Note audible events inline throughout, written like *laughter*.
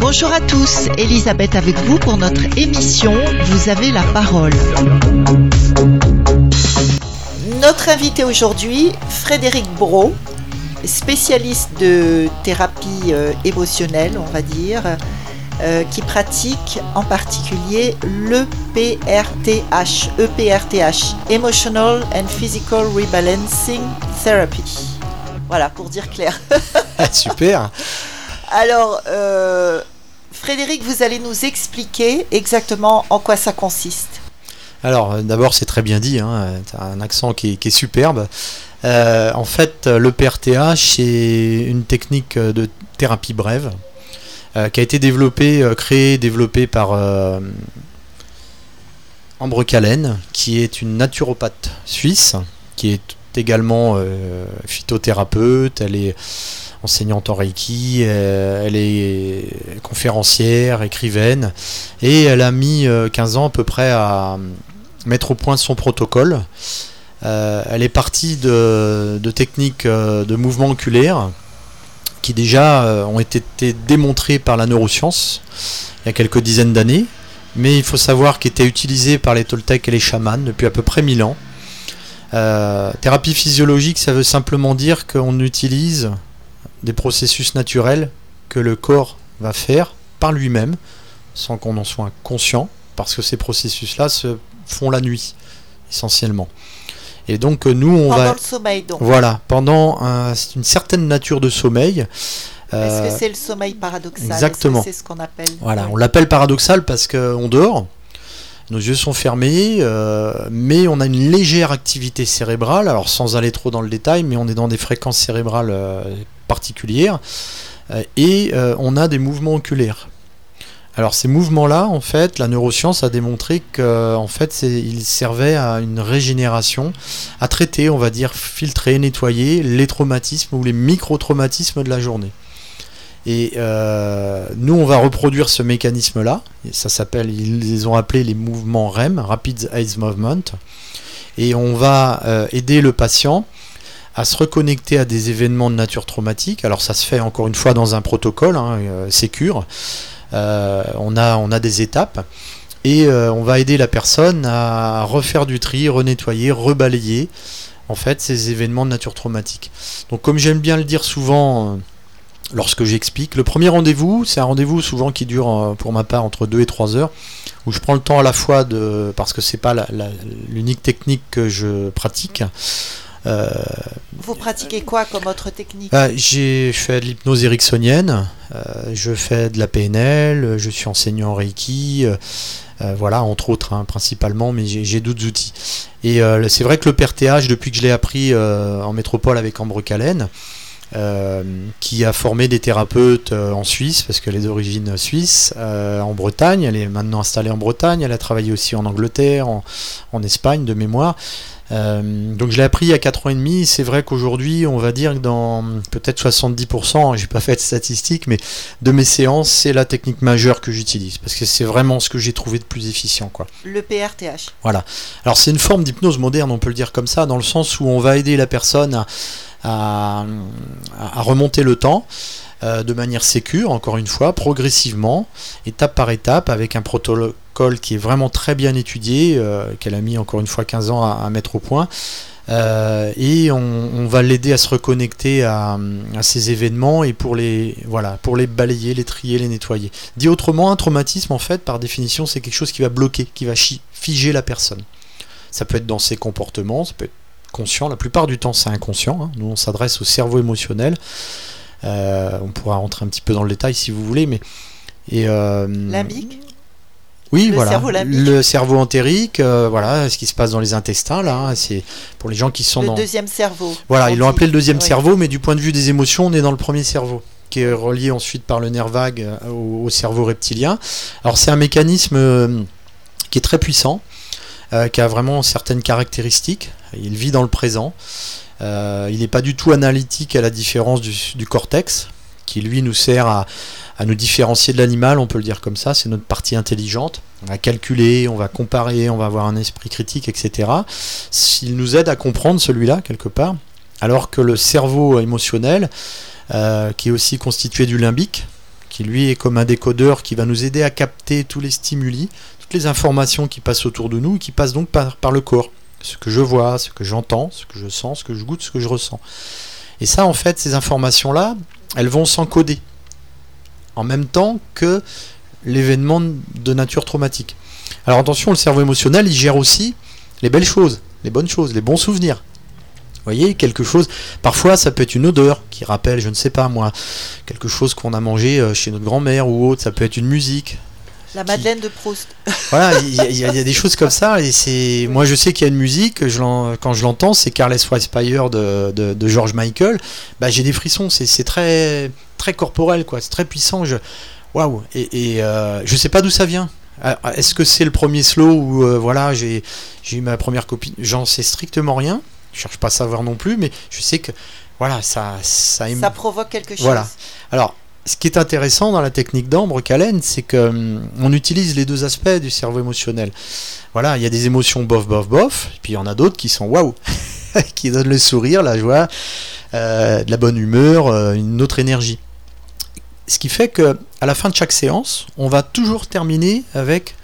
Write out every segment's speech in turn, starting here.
Bonjour à tous, Elisabeth avec vous pour notre émission Vous avez la parole. Notre invité aujourd'hui, Frédéric Bro, spécialiste de thérapie euh, émotionnelle, on va dire, euh, qui pratique en particulier l'EPRTH, EPRTH, Emotional and Physical Rebalancing Therapy. Voilà, pour dire clair. *laughs* Super. Alors, euh, Frédéric, vous allez nous expliquer exactement en quoi ça consiste. Alors, euh, d'abord, c'est très bien dit, hein, tu as un accent qui est, superbe. Euh, en fait, le PRTH, c'est une technique de thérapie brève qui a été développée, créée, développée par Ambre Calen, qui est une naturopathe suisse, qui est également phytothérapeute, elle est enseignante en Reiki, euh, elle est conférencière, écrivaine, et elle a mis 15 euh, ans à peu près à mettre au point son protocole. Euh, elle est partie de, techniques de mouvement oculaire qui déjà ont été démontrées par la neuroscience il y a quelques dizaines d'années, mais il faut savoir qu'elles étaient utilisées par les Toltecs et les chamans depuis à peu près 1000 ans. thérapie physiologique, ça veut simplement dire qu'on utilise des processus naturels que le corps va faire par lui-même, sans qu'on en soit conscient, parce que ces processus-là se font la nuit, essentiellement. Et donc nous, on va... Pendant le sommeil, donc. Voilà, pendant une certaine nature de sommeil. Est-ce que euh, c'est le sommeil paradoxal? Exactement. C'est ce qu'on appelle? Voilà, on l'appelle paradoxal parce qu'on dort, nos yeux sont fermés, euh, mais on a une légère activité cérébrale, alors sans aller trop dans le détail, mais on est dans des fréquences cérébrales euh, particulière, euh, et euh, on a des mouvements oculaires. Alors ces mouvements-là, en fait, la neuroscience a démontré qu'en fait, ils servaient à une régénération, à traiter, on va dire, filtrer, nettoyer les traumatismes ou les micro-traumatismes de la journée. Et euh, nous, on va reproduire ce mécanisme-là. Ça s'appelle, ils les ont appelés les mouvements REM, Rapid Eye Movement. Et on va aider le patient à se reconnecter à des événements de nature traumatique. Alors ça se fait encore une fois dans un protocole hein, euh, sécure. Euh, on, a, des étapes et euh, on va aider la personne à refaire du tri, renettoyer, rebalayer en fait ces événements de nature traumatique. Donc comme j'aime bien le dire souvent lorsque j'explique, le premier rendez-vous, c'est un rendez-vous souvent qui dure pour ma part entre 2 et 3 heures où je prends le temps à la fois de parce que c'est pas l'unique technique que je pratique euh, Vous pratiquez quoi comme autre technique bah, J'ai fait de l'hypnose ericksonienne, euh, je fais de la PNL, je suis enseignant Reiki. Euh, voilà, entre autres, hein, principalement, mais j'ai d'autres outils. Et c'est vrai que le PRTH, depuis que je l'ai appris en métropole avec Ambre Calen, qui a formé des thérapeutes en Suisse, parce qu'elle est d'origine suisse, en Bretagne, elle est maintenant installée en Bretagne, elle a travaillé aussi en Angleterre, en Espagne de mémoire. Euh, donc je l'ai appris il y a 4 ans et demi. C'est vrai qu'aujourd'hui, on va dire que dans peut-être 70%, j'ai pas fait de statistiques, mais de mes séances, c'est la technique majeure que j'utilise parce que c'est vraiment ce que j'ai trouvé de plus efficient. Quoi. Le PRTH. Voilà. Alors c'est une forme d'hypnose moderne, on peut le dire comme ça, dans le sens où on va aider la personne à, à remonter le temps. Euh, de manière sécure, encore une fois, progressivement, étape par étape, avec un protocole qui est vraiment très bien étudié, euh, qu'elle a mis encore une fois 15 ans à, mettre au point. Euh, et on, va l'aider à se reconnecter à, ces événements et pour les, voilà, pour les balayer, les trier, les nettoyer. Dit autrement, un traumatisme, en fait, par définition, c'est quelque chose qui va bloquer, qui va figer la personne. Ça peut être dans ses comportements, ça peut être conscient, la plupart du temps c'est inconscient, hein. nous on s'adresse au cerveau émotionnel, euh, on pourra rentrer un petit peu dans le détail si vous voulez, mais et euh, limbique. Oui, le voilà. Cerveau le cerveau entérique, euh, voilà, ce qui se passe dans les intestins là, hein, c'est pour les gens qui sont le dans. Le deuxième cerveau. Voilà, ils l'ont appelé le deuxième cerveau, mais du point de vue des émotions, on est dans le premier cerveau qui est relié ensuite par le nerf vague au, cerveau reptilien. Alors c'est un mécanisme qui est très puissant, qui a vraiment certaines caractéristiques. Il vit dans le présent. Euh, il n'est pas du tout analytique à la différence du, cortex, qui lui nous sert à nous différencier de l'animal, on peut le dire comme ça, c'est notre partie intelligente. On va calculer, on va comparer, on va avoir un esprit critique, etc. Il nous aide à comprendre celui-là, quelque part. Alors que le cerveau émotionnel, euh, qui est aussi constitué du limbique, qui lui est comme un décodeur qui va nous aider à capter tous les stimuli, toutes les informations qui passent autour de nous qui passent donc par, par le corps. Ce que je vois, ce que j'entends, ce que je sens, ce que je goûte, ce que je ressens. Et ça, en fait, ces informations-là, elles vont s'encoder en même temps que l'événement de nature traumatique. Alors attention, le cerveau émotionnel, il gère aussi les belles choses, les bonnes choses, les bons souvenirs. Vous voyez, quelque chose, parfois ça peut être une odeur qui rappelle, je ne sais pas moi, quelque chose qu'on a mangé euh, chez notre grand-mère ou autre, ça peut être une musique. La Madeleine de Proust. *laughs* Voilà, il y, a des choses comme ça, et c'est. Moi je sais qu'il y a une musique, je quand je l'entends, c'est Carles Spire de, de, de, George Michael, bah, j'ai des frissons, c'est très, très corporel, quoi, c'est très puissant. Je... Waouh! Et, et euh, je sais pas d'où ça vient. Ah, est-ce que c'est le premier slow où euh, voilà, j'ai eu ma première copine J'en sais strictement rien je cherche pas à savoir non plus, mais je sais que voilà, ça, ça, ça provoque quelque chose. Voilà. Alors, ce qui est intéressant dans la technique d'ambre Calen, c'est que hum, on utilise les deux aspects du cerveau émotionnel. Voilà, il y a des émotions bof, bof, bof, et puis il y en a d'autres qui sont waouh, *laughs* qui donnent le sourire, la joie, euh, de la bonne humeur, euh, une autre énergie. Ce qui fait que à la fin de chaque séance, on va toujours terminer avec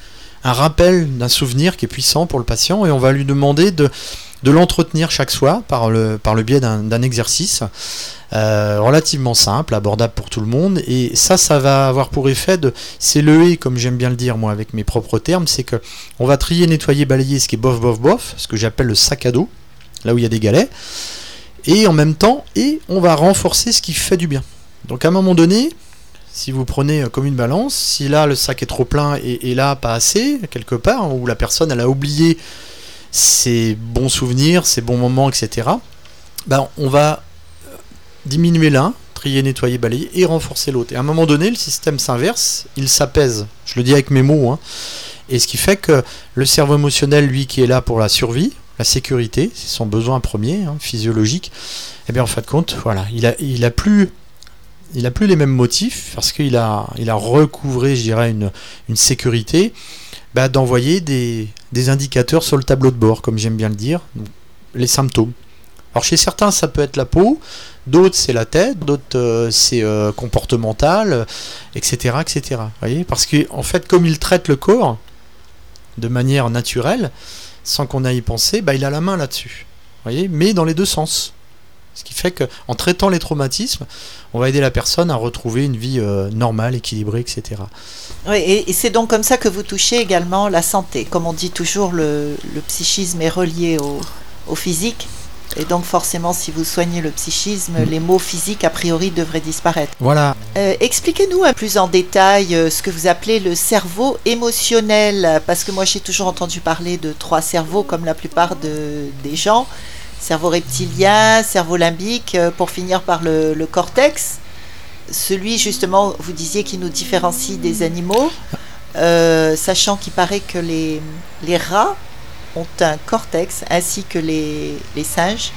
un rappel d'un souvenir qui est puissant pour le patient, et on va lui demander de de l'entretenir chaque soir par le, biais d'un exercice euh, relativement simple, abordable pour tout le monde. Et ça, ça va avoir pour effet de. Et, comme j'aime bien le dire moi avec mes propres termes, c'est que on va trier, nettoyer, balayer ce qui est bof, bof, bof, ce que j'appelle le sac à dos, là où il y a des galets. Et en même temps, et on va renforcer ce qui fait du bien. Donc à un moment donné, si vous prenez comme une balance, si là le sac est trop plein et, et là pas assez, quelque part, où la personne elle a oublié ces bons souvenirs, ces bons moments, etc., ben, on va diminuer l'un, trier, nettoyer, balayer et renforcer l'autre. Et à un moment donné, le système s'inverse, il s'apaise. Je le dis avec mes mots. Hein. Et ce qui fait que le cerveau émotionnel, lui, qui est là pour la survie, la sécurité, c'est son besoin premier, hein, physiologique, et eh bien en fin de compte, voilà, il a, il a plus. Il a plus les mêmes motifs parce qu'il a, il a recouvré, je dirais, une, une sécurité bah, d'envoyer des, indicateurs sur le tableau de bord, comme j'aime bien le dire, les symptômes. Alors chez certains, ça peut être la peau, d'autres c'est la tête, d'autres euh, c'est euh, comportemental, etc., etc. Parce qu'en en fait, comme il traite le corps de manière naturelle, sans qu'on aille y penser, bah, il a la main là-dessus. Mais dans les deux sens. Ce qui fait qu'en traitant les traumatismes, on va aider la personne à retrouver une vie euh, normale, équilibrée, etc. Oui, et, c'est donc comme ça que vous touchez également la santé. Comme on dit toujours, le, psychisme est relié au, physique. Et donc forcément, si vous soignez le psychisme, mm. les mots physiques, a priori, devraient disparaître. Voilà. Euh, expliquez-nous un plus en détail euh, ce que vous appelez le cerveau émotionnel, parce que moi j'ai toujours entendu parler de trois cerveaux comme la plupart des gens cerveau reptilien, cerveau limbique, euh, pour finir par le, cortex. Celui, justement, vous disiez qui nous différencie des animaux, euh, sachant qu'il paraît que les, rats ont un cortex ainsi que les singes.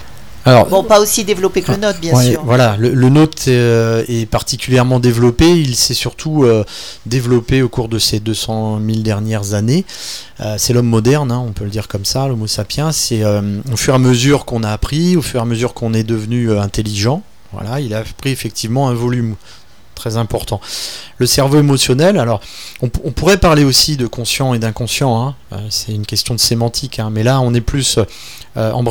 Alors, bon, pas aussi développé que le nôtre, bien sûr. Voilà, le, le nôtre euh, est particulièrement développé. Il s'est surtout euh, développé au cours de ces 200 000 dernières années. Euh, c'est l'homme moderne, hein, on peut le dire comme ça, l'homo sapiens. C'est au fur et à mesure qu'on a appris, au fur et à mesure qu'on est devenu intelligent. Voilà, il a pris effectivement un volume très important. Le cerveau émotionnel, alors on, pourrait parler aussi de conscient et d'inconscient, hein. euh, c'est une question de sémantique, hein. mais là on est plus euh, en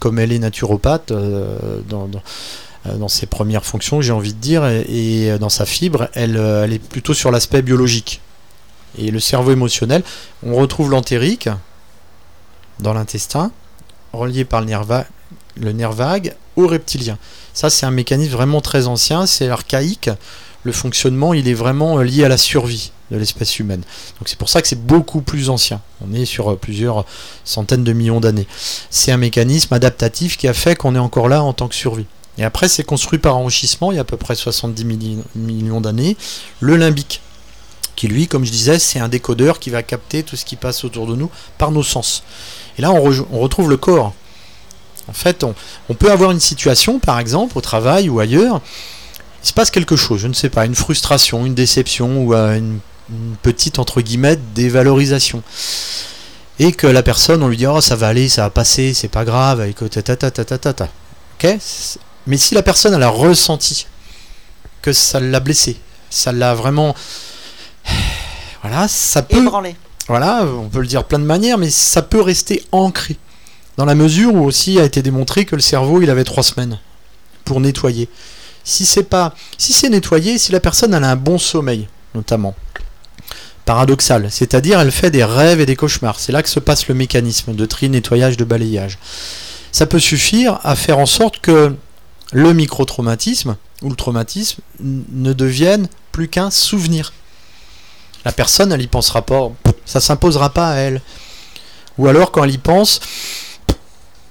comme elle est naturopathe euh, dans, dans, ses premières fonctions, j'ai envie de dire, et, dans sa fibre, elle, est plutôt sur l'aspect biologique. Et le cerveau émotionnel, on retrouve l'entérique dans l'intestin, relié par le nerf, le nerf vague au reptilien. Ça, c'est un mécanisme vraiment très ancien, c'est archaïque le fonctionnement, il est vraiment euh, lié à la survie de l'espèce humaine. Donc c'est pour ça que c'est beaucoup plus ancien. On est sur euh, plusieurs centaines de millions d'années. C'est un mécanisme adaptatif qui a fait qu'on est encore là en tant que survie. Et après, c'est construit par enrichissement, il y a à peu près 70 millions d'années, le limbique, qui lui, comme je disais, c'est un décodeur qui va capter tout ce qui passe autour de nous par nos sens. Et là, on, retrouve le corps. En fait, on peut avoir une situation, par exemple, au travail ou ailleurs, il se passe quelque chose, je ne sais pas, une frustration, une déception ou une, petite entre guillemets dévalorisation. Et que la personne, on lui dit oh ça va aller, ça va passer, c'est pas grave, écoute, ta ta ta ta ta ta. Ok? Mais si la personne elle a ressenti que ça l'a blessé, ça l'a vraiment, *sighs* voilà, ça peut. Voilà, on peut le dire plein de manières, mais ça peut rester ancré. Dans la mesure où aussi a été démontré que le cerveau, il avait trois semaines pour nettoyer. Si c'est pas, si c'est nettoyé, si la personne a un bon sommeil, notamment, paradoxal, c'est-à-dire elle fait des rêves et des cauchemars. C'est là que se passe le mécanisme de tri, nettoyage, de balayage. Ça peut suffire à faire en sorte que le micro-traumatisme ou le traumatisme ne devienne plus qu'un souvenir. La personne, elle y pensera pas, ça s'imposera pas à elle. Ou alors quand elle y pense,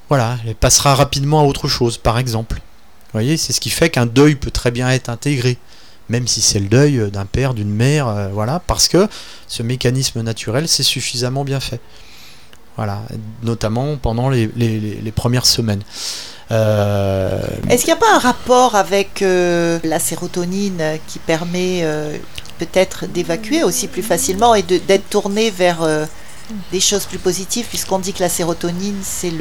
voilà, elle passera rapidement à autre chose, par exemple. Voyez, c'est ce qui fait qu'un deuil peut très bien être intégré, même si c'est le deuil d'un père, d'une mère, euh, voilà, parce que ce mécanisme naturel, c'est suffisamment bien fait. Voilà, notamment pendant les, premières semaines. Euh, Est-ce qu'il n'y a pas un rapport avec euh, la sérotonine qui permet peut-être d'évacuer aussi plus facilement et d'être tourné vers euh, des choses plus positives, puisqu'on dit que la sérotonine, c'est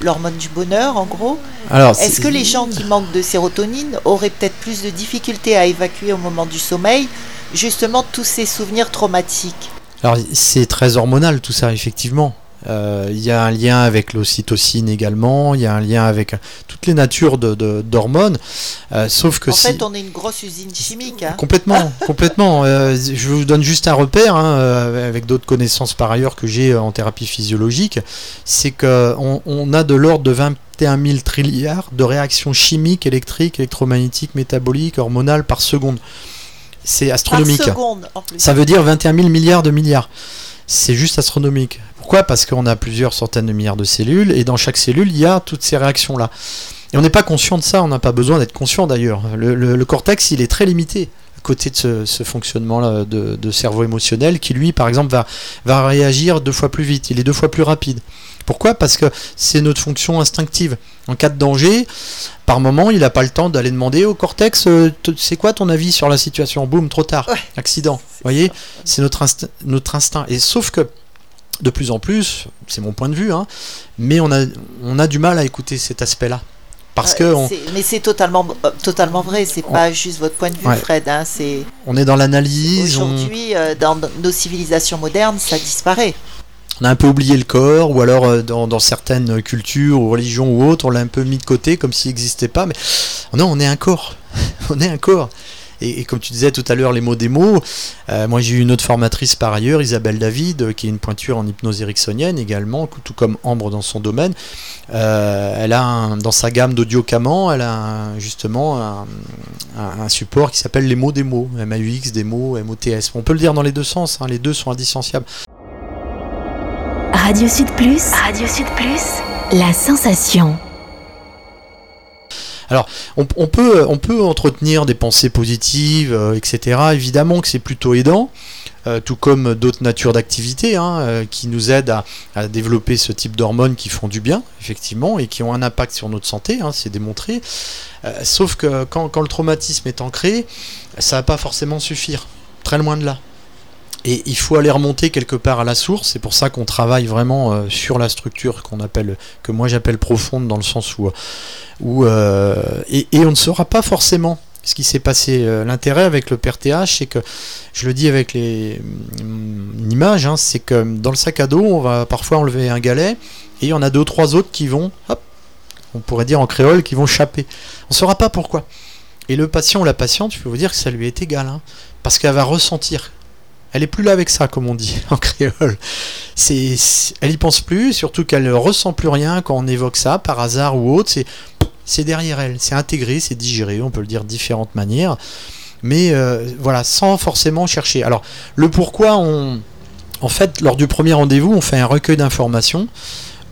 l'hormone du bonheur, en gros. Est-ce que les gens qui manquent de sérotonine auraient peut-être plus de difficultés à évacuer au moment du sommeil, justement tous ces souvenirs traumatiques? Alors, c'est très hormonal tout ça, effectivement. Euh, il y a un lien avec l'ocytocine également, il y a un lien avec toutes les natures d'hormones. De, euh, sauf que en fait, on est une grosse usine chimique. Hein. Complètement, *laughs* complètement. Euh, je vous donne juste un repère, hein, avec d'autres connaissances par ailleurs que j'ai en thérapie physiologique, c'est qu'on on a de l'ordre de 21 000 trilliards de réactions chimiques, électriques, électromagnétiques, métaboliques, hormonales par seconde. C'est astronomique. Par seconde, en plus. Ça veut dire 21 000 milliards de milliards. C'est juste astronomique. Pourquoi? Parce qu'on a plusieurs centaines de milliards de cellules et dans chaque cellule, il y a toutes ces réactions-là. Et on n'est pas conscient de ça, on n'a pas besoin d'être conscient d'ailleurs. Le, cortex, il est très limité à côté de ce, fonctionnement de, cerveau émotionnel qui, lui, par exemple, va, va réagir deux fois plus vite, il est deux fois plus rapide. Pourquoi? Parce que c'est notre fonction instinctive. En cas de danger, par moment, il n'a pas le temps d'aller demander au cortex euh, c'est quoi ton avis sur la situation? Boum, trop tard, accident. Vous voyez? C'est notre, notre instinct. Et sauf que de plus en plus, c'est mon point de vue, hein, mais on a, on a du mal à écouter cet aspect-là. Parce que Mais c'est totalement, euh, totalement vrai, c'est pas juste votre point de vue, Fred. Hein, on est dans l'analyse. Aujourd'hui, euh, dans nos civilisations modernes, ça disparaît. On a un peu oublié le corps, ou alors euh, dans, dans, certaines cultures ou religions ou autres, on l'a un peu mis de côté comme s'il n'existait pas. Mais non, on est un corps. *laughs* on est un corps. Et, comme tu disais tout à l'heure, les mots des mots, euh, moi j'ai eu une autre formatrice par ailleurs, Isabelle David, euh, qui est une pointure en hypnose ericksonienne également, tout comme Ambre dans son domaine. Euh, elle a dans sa gamme d'audio camant, elle a justement un, support qui s'appelle les mots des mots, MAUX, des mots, MOTS. On peut le dire dans les deux sens, hein, les deux sont indissociables. Radio Sud Plus, Radio Sud Plus, la sensation. Alors, on, peut, on peut entretenir des pensées positives, euh, etc. Évidemment que c'est plutôt aidant. Euh, tout comme d'autres natures d'activités hein, euh, qui nous aident à, développer ce type d'hormones qui font du bien, effectivement, et qui ont un impact sur notre santé, hein, c'est démontré. sauf que quand, quand, le traumatisme est ancré, ça va pas forcément suffire, très loin de là. Et il faut aller remonter quelque part à la source. C'est pour ça qu'on travaille vraiment euh, sur la structure qu'on appelle, que moi j'appelle profonde, dans le sens où, où euh, et, on ne saura pas forcément ce qui s'est passé. Euh, l'intérêt avec le PRTH, c'est que je le dis avec les, une image, hein, c'est que dans le sac à dos, on va parfois enlever un galet et il y en a deux ou trois autres qui vont, hop, on pourrait dire en créole, qui vont chapper. On ne saura pas pourquoi. Et le patient ou la patiente, je peux vous dire que ça lui est égal, hein, parce qu'elle va ressentir elle est plus là avec ça, comme on dit en créole. Elle y pense plus, surtout qu'elle ne ressent plus rien quand on évoque ça, par hasard ou autre. C'est, derrière elle, c'est intégré, c'est digéré, on peut le dire de différentes manières. Mais euh, voilà, sans forcément chercher. Alors, le pourquoi, on, en fait, lors du premier rendez-vous, on fait un recueil d'informations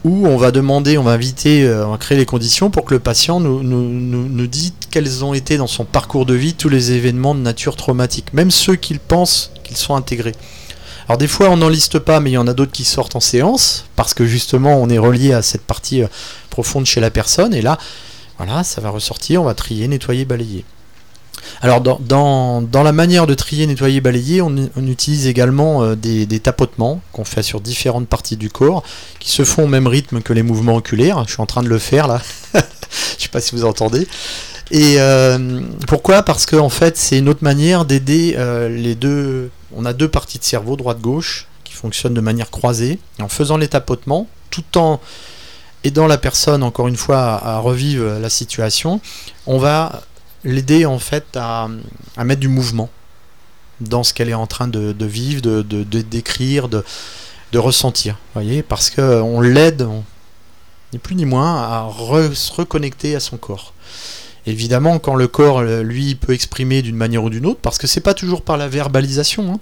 où on va demander, on va inviter, euh, on va créer les conditions pour que le patient nous, nous, nous, nous dise quels ont été dans son parcours de vie tous les événements de nature traumatique, même ceux qu'il pense sont intégrés. Alors des fois on n'en liste pas, mais il y en a d'autres qui sortent en séance, parce que justement on est relié à cette partie euh, profonde chez la personne, et là, voilà, ça va ressortir, on va trier, nettoyer, balayer. Alors dans, dans, la manière de trier, nettoyer, balayer, on, utilise également euh, des, tapotements qu'on fait sur différentes parties du corps, qui se font au même rythme que les mouvements oculaires. Je suis en train de le faire là. *laughs* Je sais pas si vous entendez. Et euh, pourquoi? Parce que en fait, c'est une autre manière d'aider les deux. On a deux parties de cerveau, droite-gauche, qui fonctionnent de manière croisée. En faisant les tapotements, tout en aidant la personne, encore une fois, à, revivre la situation, on va l'aider en fait à, mettre du mouvement dans ce qu'elle est en train de, vivre, de, décrire, de, ressentir. Parce que on l'aide, ni plus ni moins, à se reconnecter à son corps. Évidemment, quand le corps, lui, peut exprimer d'une manière ou d'une autre, parce que c'est pas toujours par la verbalisation. Hein.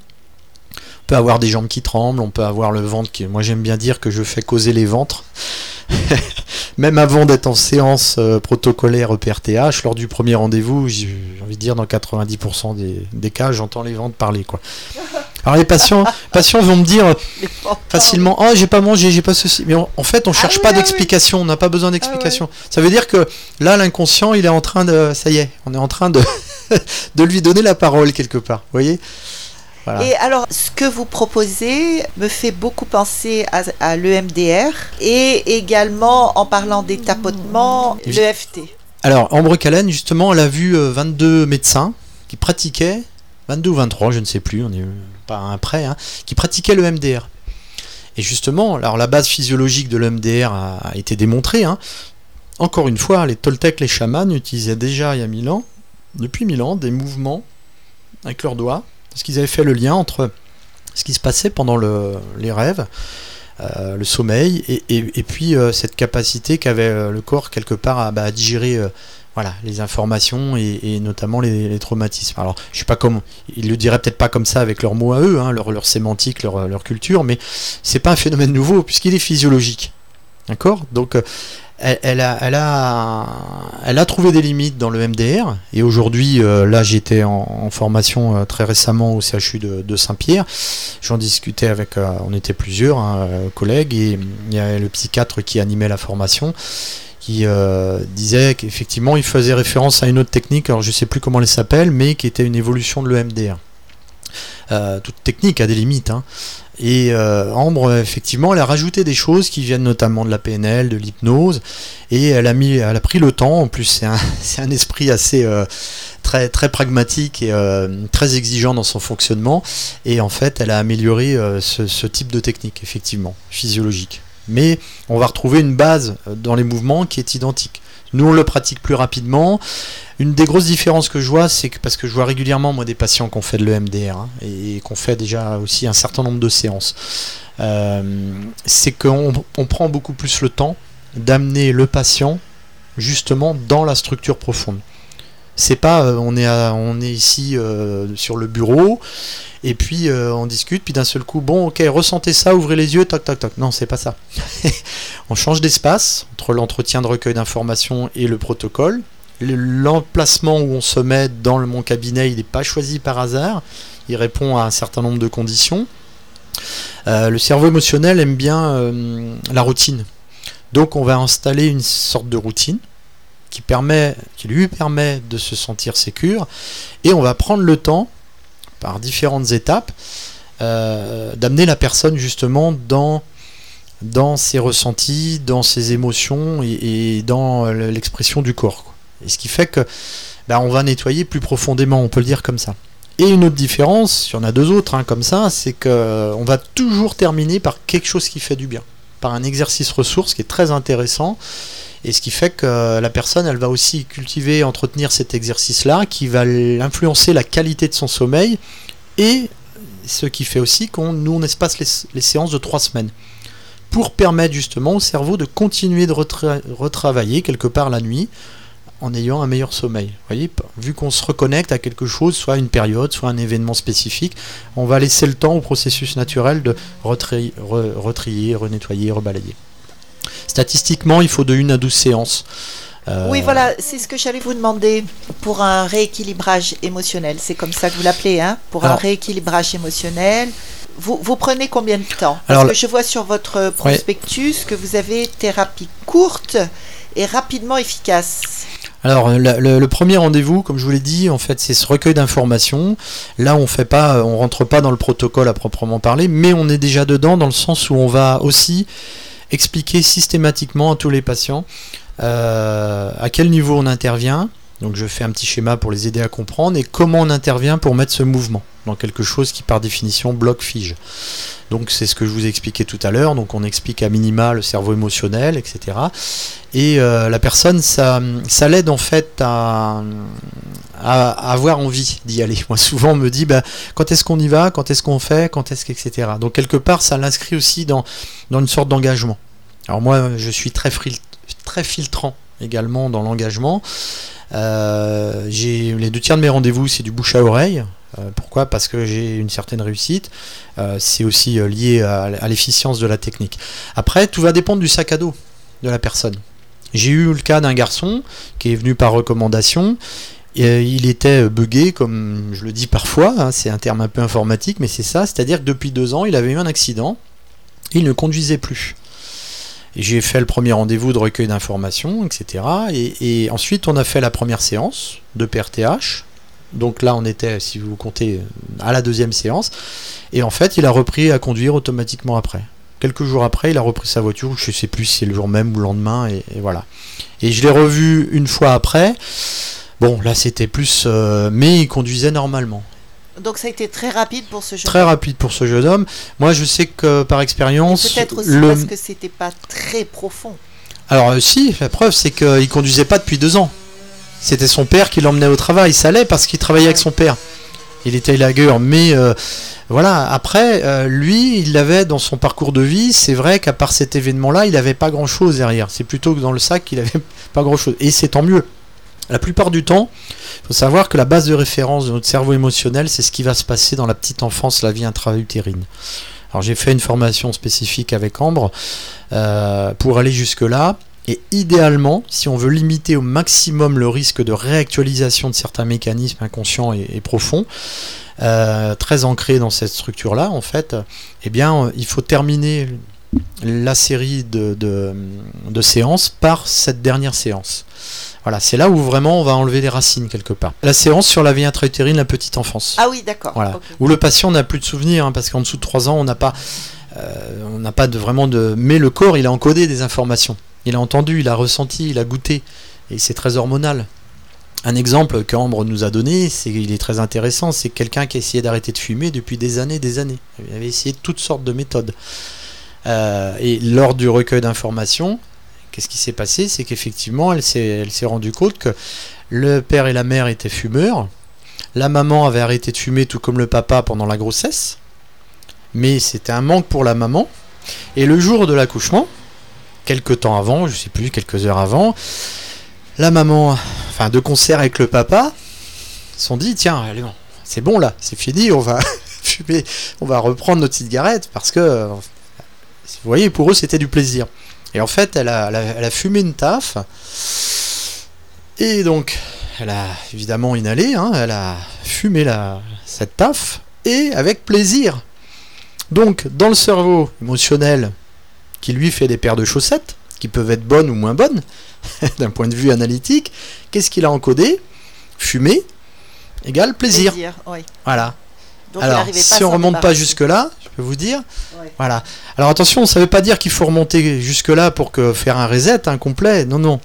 On peut avoir des jambes qui tremblent, on peut avoir le ventre qui. Moi, j'aime bien dire que je fais causer les ventres. *laughs* Même avant d'être en séance euh, protocolaire EPRTH, lors du premier rendez-vous, j'ai envie de dire dans 90% des, des cas, j'entends les ventres parler. Quoi. Alors les patients, *laughs* patients vont me dire facilement Oh, j'ai pas mangé, j'ai pas ceci. Mais on, en fait, on cherche ah oui, pas ah d'explication, oui. on n'a pas besoin d'explication. Ah. Ça veut dire que là, l'inconscient, il est en train de. Ça y est, on est en train de, *laughs* de lui donner la parole quelque part. Vous voyez? Voilà. Et alors, ce que vous proposez me fait beaucoup penser à, à l'EMDR et également, en parlant des tapotements, l'EFT. Alors, Ambre Callen, justement, elle a vu 22 médecins qui pratiquaient, 22 ou 23, je ne sais plus, on est pas un prêt, hein, qui pratiquaient le MDR. Et justement, alors la base physiologique de l'MDR a, a, été démontrée. Hein. Encore une fois, les Toltecs, les chamans utilisaient déjà il y a 1000 ans, depuis 1000 ans, des mouvements avec leurs doigts parce qu'ils avaient fait le lien entre ce qui se passait pendant le, les rêves, euh, le sommeil, et, et, puis euh, cette capacité qu'avait euh, le corps quelque part à, bah, digérer voilà, les informations et, notamment les, traumatismes. Alors, je sais pas comment, ils le diraient peut-être pas comme ça avec leurs mots à eux, hein, leur, leur, sémantique, leur, leur culture, mais c'est pas un phénomène nouveau puisqu'il est physiologique. D'accord? Donc, elle, elle, a, elle, a, elle a trouvé des limites dans le MDR. Et aujourd'hui, euh, là, j'étais en, formation euh, très récemment au CHU de, Saint-Pierre. J'en discutais avec, euh, on était plusieurs hein, collègues, et il y a le psychiatre qui animait la formation qui disait qu'effectivement, il faisait référence à une autre technique, alors je sais plus comment elle s'appelle, mais qui était une évolution de l'EMDR. Euh, toute technique a des limites. Hein. Et euh, Ambre, effectivement, elle a rajouté des choses qui viennent notamment de la PNL, de l'hypnose, et elle a mis, elle a pris le temps. En plus, c'est un, *laughs* esprit assez euh, très pragmatique et très exigeant dans son fonctionnement. Et en fait, elle a amélioré ce, type de technique, effectivement, physiologique. Mais on va retrouver une base dans les mouvements qui est identique. Nous, on le pratique plus rapidement. Une des grosses différences que je vois, c'est que parce que je vois régulièrement moi des patients qui ont fait de l'EMDR hein, et qu'on fait déjà aussi un certain nombre de séances, euh, c'est qu'on on prend beaucoup plus le temps d'amener le patient justement dans la structure profonde. C'est pas euh, on est à, on est ici euh, sur le bureau et puis euh, on discute puis d'un seul coup bon ok ressentez ça ouvrez les yeux toc toc toc. Non c'est pas ça. *laughs* On change d'espace entre l'entretien de recueil d'informations et le protocole. L'emplacement où on se met dans mon cabinet il n'est pas choisi par hasard. Il répond à un certain nombre de conditions. Le cerveau émotionnel aime bien la routine. Donc on va installer une sorte de routine qui, lui permet de se sentir sécure et on va prendre le temps par différentes étapes euh, d'amener la personne justement dans dans ses ressentis, dans ses émotions et, dans l'expression du corps. Et ce qui fait que ben, on va nettoyer plus profondément, on peut le dire comme ça. Et une autre différence, il y en a deux autres hein, comme ça, c'est que on va toujours terminer par quelque chose qui fait du bien, par un exercice ressource qui est très intéressant. Et ce qui fait que la personne, elle va aussi cultiver, entretenir cet exercice-là, qui va influencer la qualité de son sommeil, et ce qui fait aussi qu'on nous on espace les, séances de trois semaines, pour permettre justement au cerveau de continuer de retra retravailler quelque part la nuit, en ayant un meilleur sommeil. Vu qu'on se reconnecte à quelque chose, soit une période, soit un événement spécifique, on va laisser le temps au processus naturel de retrier, re, retrier renettoyer, rebalayer. Statistiquement, il faut de 1 à 12 séances. Euh... Oui, voilà, c'est ce que j'allais vous demander pour un rééquilibrage émotionnel. C'est comme ça que vous l'appelez, hein Pour Alors, un rééquilibrage émotionnel. Vous, vous, prenez combien de temps? Parce Alors, que je vois sur votre prospectus que vous avez thérapie courte et rapidement efficace. Alors le, le- le premier rendez-vous, comme je vous l'ai dit, en fait, c'est ce recueil d'informations. Là, on fait pas, on rentre pas dans le protocole à proprement parler, mais on est déjà dedans dans le sens où on va aussi expliquer systématiquement à tous les patients euh, à quel niveau on intervient. Donc je fais un petit schéma pour les aider à comprendre et comment on intervient pour mettre ce mouvement dans quelque chose qui par définition bloque fige. Donc c'est ce que je vous ai expliqué tout à l'heure. Donc on explique à minima le cerveau émotionnel, etc. Et euh, la personne, ça, l'aide en fait à, avoir envie d'y aller. Moi souvent on me dit bah, quand est-ce qu'on y va, quand est-ce qu'on fait, quand est-ce que, etc. Donc quelque part ça l'inscrit aussi dans, une sorte d'engagement. Alors moi je suis très, très filtrant également dans l'engagement. Euh, j'ai les deux tiers de mes rendez-vous c'est du bouche à oreille. Euh, pourquoi? Parce que j'ai une certaine réussite. Euh, c'est aussi lié à, l'efficience de la technique. Après, tout va dépendre du sac à dos de la personne. J'ai eu le cas d'un garçon qui est venu par recommandation. Et, il était buggé, comme je le dis parfois, hein, c'est un terme un peu informatique, mais c'est ça, c'est-à-dire que depuis deux ans, il avait eu un accident, il ne conduisait plus. J'ai fait le premier rendez-vous de recueil d'informations, etc. Et, ensuite, on a fait la première séance de PRTH. Donc là, on était, si vous comptez, à la deuxième séance. Et en fait, il a repris à conduire automatiquement après. Quelques jours après, il a repris sa voiture, je ne sais plus si c'est le jour même ou le lendemain, et, et voilà. Et je l'ai revu une fois après. Bon, là, c'était plus... euh, mais il conduisait normalement. Donc ça a été très rapide pour ce jeu. Très rapide pour ce jeune homme. Moi, je sais que par expérience... Peut-être aussi le- parce que c'était pas très profond. Alors euh, si, la preuve c'est qu'il conduisait pas depuis deux ans. C'était son père qui l'emmenait au travail. Ça allait parce qu'il travaillait avec son père. Il était lagueur, mais euh, voilà. Après, euh, lui, il avait dans son parcours de vie. C'est vrai qu'à part cet événement-là, il n'avait pas grand-chose derrière. C'est plutôt que dans le sac qu'il avait *laughs* pas grand-chose. Et c'est tant mieux. La plupart du temps, il faut savoir que la base de référence de notre cerveau émotionnel, c'est ce qui va se passer dans la petite enfance, la vie intra-utérine. Alors j'ai fait une formation spécifique avec Ambre euh, pour aller jusque-là. Et idéalement, si on veut limiter au maximum le risque de réactualisation de certains mécanismes inconscients et, profonds, euh, très ancrés dans cette structure-là, en fait, eh bien, il faut terminer la série de séances par cette dernière séance. Voilà, c'est là où vraiment on va enlever les racines quelque part. La séance sur la vie intra-utérine, la petite enfance. Ah oui, d'accord. Voilà. Où le patient n'a plus de souvenirs, hein, parce qu'en dessous de 3 ans, on n'a pas, euh, on n'a pas de, vraiment de. Mais le corps, il a encodé des informations. Il a entendu, il a ressenti, il a goûté. Et c'est très hormonal. Un exemple qu'Ambre nous a donné, c'est il est très intéressant, c'est quelqu'un qui a essayé d'arrêter de fumer depuis des années, des années. Il avait essayé toutes sortes de méthodes. Euh, et lors du recueil d'informations, qu'est-ce qui s'est passé C'est qu'effectivement, elle s'est, rendue compte que le père et la mère étaient fumeurs. La maman avait arrêté de fumer tout comme le papa pendant la grossesse. Mais c'était un manque pour la maman. Et le jour de l'accouchement, quelques temps avant, je sais plus, quelques heures avant, la maman, enfin de concert avec le papa, sont dit tiens, allez, c'est bon là, c'est fini, on va *laughs* fumer, on va reprendre notre cigarette parce que, euh, vous voyez, pour eux c'était du plaisir. Et en fait, elle a, elle a- elle a fumé une taf. Et donc, elle a évidemment inhalé, hein, elle a fumé la, cette taf, et avec plaisir. Donc, dans le cerveau émotionnel, qui lui fait des paires de chaussettes, qui peuvent être bonnes ou moins bonnes, *laughs* d'un point de vue analytique, qu'est-ce qu'il a encodé? Fumer égale plaisir. oui. Voilà. Donc Alors, pas si on remonte pas jusque-là, je peux vous dire. Ouais. Voilà. Alors attention, ça veut pas dire qu'il faut remonter jusque-là pour que faire un reset un complet. Non, non.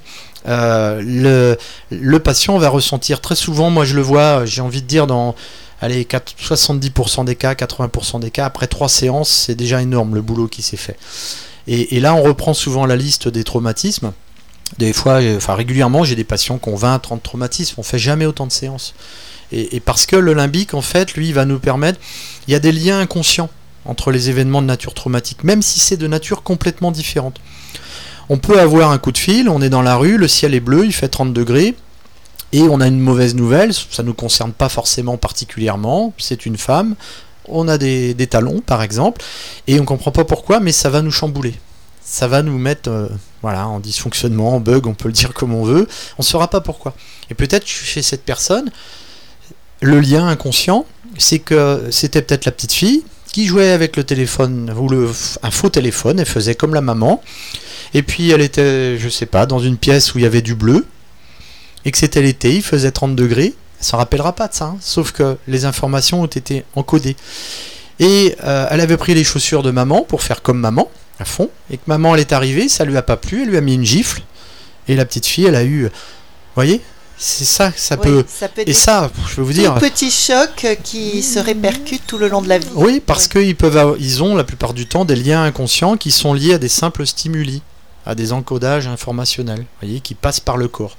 Euh, le, le patient va ressentir très souvent, moi je le vois, j'ai envie de dire dans allez, 4 70% des cas, 80% des cas, après trois séances, c'est déjà énorme le boulot qui s'est fait. Et, et là, on reprend souvent la liste des traumatismes. Des fois, enfin régulièrement, j'ai des patients qui ont 20, 30 traumatismes. On fait jamais autant de séances. Et, parce que le limbique, en fait, lui, va nous permettre. Il y a des liens inconscients entre les événements de nature traumatique, même si c'est de nature complètement différente. On peut avoir un coup de fil, on est dans la rue, le ciel est bleu, il fait 30 degrés, et on a une mauvaise nouvelle, ça ne nous concerne pas forcément particulièrement, c'est une femme, on a des, talons par exemple, et on comprend pas pourquoi, mais ça va nous chambouler. Ça va nous mettre euh, voilà, en dysfonctionnement, en bug, on peut le dire comme on veut, on ne saura pas pourquoi. Et peut-être chez cette personne, le lien inconscient, c'est que c'était peut-être la petite fille qui jouait avec le téléphone ou le, un faux téléphone, elle faisait comme la maman, et puis elle était, je sais pas, dans une pièce où il y avait du bleu, et que c'était l'été, il faisait 30 degrés, elle s'en rappellera pas de ça, hein. sauf que les informations ont été encodées. Et euh, elle avait pris les chaussures de maman pour faire comme maman, à fond, et que maman elle est arrivée, ça lui a pas plu, elle lui a mis une gifle, et la petite fille elle a eu, vous voyez, c'est ça, ça Oui, peut. ça peut Et ça, je peux vous dire. tout petits chocs qui se répercutent tout le long de la vie. Oui, parce Ouais. qu'ils peuvent, avoir- ils ont la plupart du temps des liens inconscients qui sont liés à des simples stimuli, à des encodages informationnels, vous voyez, qui passent par le corps.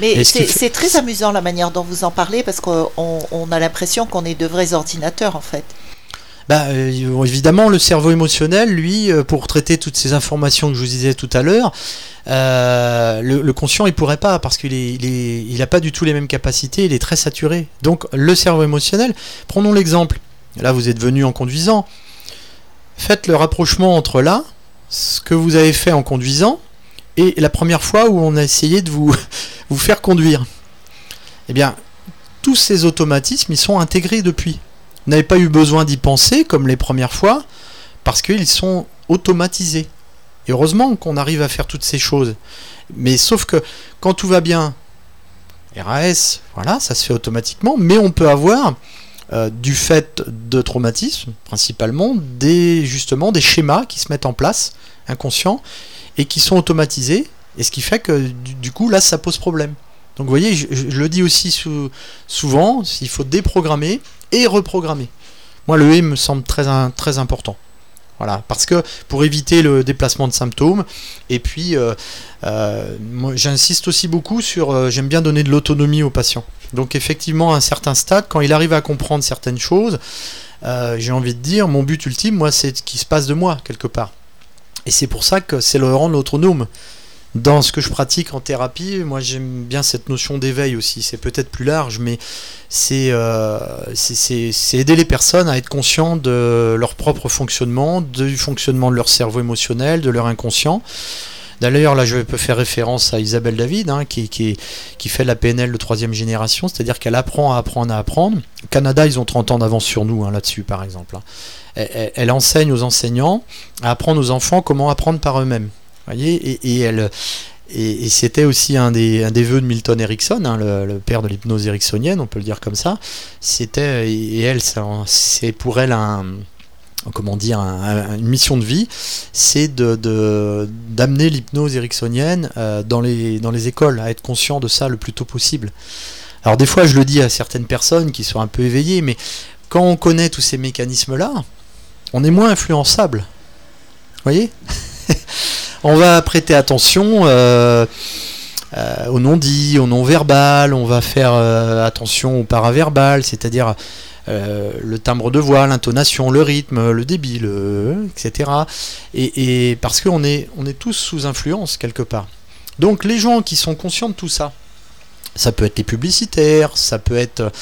Mais ce c'est fait- c'est très amusant la manière dont vous en parlez parce qu'on on a l'impression qu'on est de vrais ordinateurs en fait. Bah, euh, évidemment, le cerveau émotionnel, lui, euh, pour traiter toutes ces informations que je vous disais tout à l'heure, euh, le, conscient, il pourrait pas parce qu'il est, a pas du tout les mêmes capacités, il est très saturé. Donc, le cerveau émotionnel, prenons l'exemple. Là, vous êtes venu en conduisant. Faites le rapprochement entre là, ce que vous avez fait en conduisant, et la première fois où on a essayé de vous, *laughs* vous faire conduire. Eh bien, tous ces automatismes, ils sont intégrés depuis. N'avez pas eu besoin d'y penser comme les premières fois, parce qu'ils sont automatisés. Heureusement qu'on arrive à faire toutes ces choses. Mais sauf que quand tout va bien, RAS, voilà, ça se fait automatiquement, mais on peut avoir, euh, du fait de traumatismes, principalement, des, justement, des schémas qui se mettent en place, inconscients, et qui sont automatisés, et ce qui fait que du, coup, là, ça pose problème. Donc vous voyez, je, le dis aussi sou- souvent, il faut déprogrammer et reprogrammer. Moi, le et me semble très, très important. Voilà, parce que pour éviter le déplacement de symptômes, et puis euh, euh, j'insiste aussi beaucoup sur, euh, j'aime bien donner de l'autonomie aux patients. Donc effectivement, à un certain stade, quand il arrive à comprendre certaines choses, j'ai envie de dire, mon but ultime, moi, c'est qu'il se passe de moi quelque part. Et c'est pour ça que c'est le rendre autonome. Dans ce que je pratique en thérapie, moi j'aime bien cette notion d'éveil aussi. C'est peut-être plus large, mais c'est euh, aider les personnes à être conscients de leur propre fonctionnement, du fonctionnement de leur cerveau émotionnel, de leur inconscient. D'ailleurs, là, je peux faire référence à Isabelle David, hein, qui, fait la PNL de troisième génération, c'est-à-dire qu'elle apprend à apprendre à apprendre. Canada, ils ont 30 ans d'avance sur nous hein, là-dessus, par exemple. hein. Elle- elle enseigne aux enseignants à apprendre aux enfants comment apprendre par eux-mêmes. Voyez et, elle. Et, c'était aussi un des, un des vœux de Milton Erickson, hein, le, père de l'hypnose ericksonienne, on peut le dire comme ça. C'était, et elle, c'est pour elle un, comment dire, un- un- une mission de vie, c'est de- d'amener l'hypnose ericksonienne euh, dans, les, dans les écoles, à être conscient de ça le plus tôt possible. Alors des fois, je le dis à certaines personnes qui sont un peu éveillées, mais quand on connaît tous ces mécanismes-là, on est moins influençable. Vous voyez? On va prêter attention euh, euh, au non-dit, au non-verbal, on va faire euh, attention au paraverbal, c'est-à-dire le timbre de voix, l'intonation, le rythme, le débit, etc. Et, parce qu'on est, on est tous sous influence quelque part. Donc les gens qui sont conscients de tout ça, ça peut être les publicitaires, ça peut être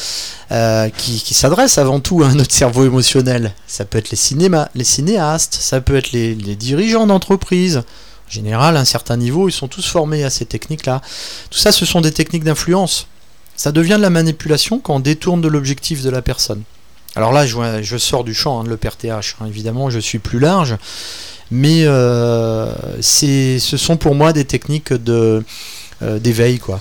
qui, qui s'adressent avant tout à notre cerveau émotionnel, ça peut être les, cinémas, les cinéastes, ça peut être les, les dirigeants d'entreprise. Général, à un certain niveau, ils sont tous formés à ces techniques-là. Tout ça, ce sont des techniques d'influence. Ça devient de la manipulation quand on détourne de l'objectif de la personne. Alors là, je, sors du champ hein, de l'EPRTH, hein, évidemment, je suis plus large, mais euh, ce sont pour moi des techniques de, euh, d'éveil, quoi.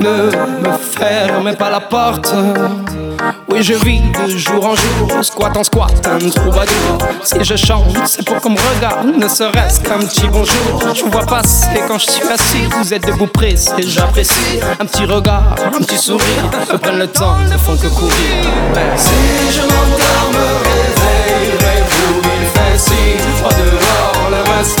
ne me fermez pas la porte. Oui, je vis de jour en jour, squat en squat, un troubadour. Si je chante, c'est pour qu'on me regarde, ne serait-ce qu'un petit bonjour. Je vous vois passer quand je suis assis, vous êtes debout pressé, j'apprécie. Un petit regard, un petit sourire, me prennent le temps, ne font que courir. Si je m'endors, me réveillerez-vous. Il fait si froid dehors, le reste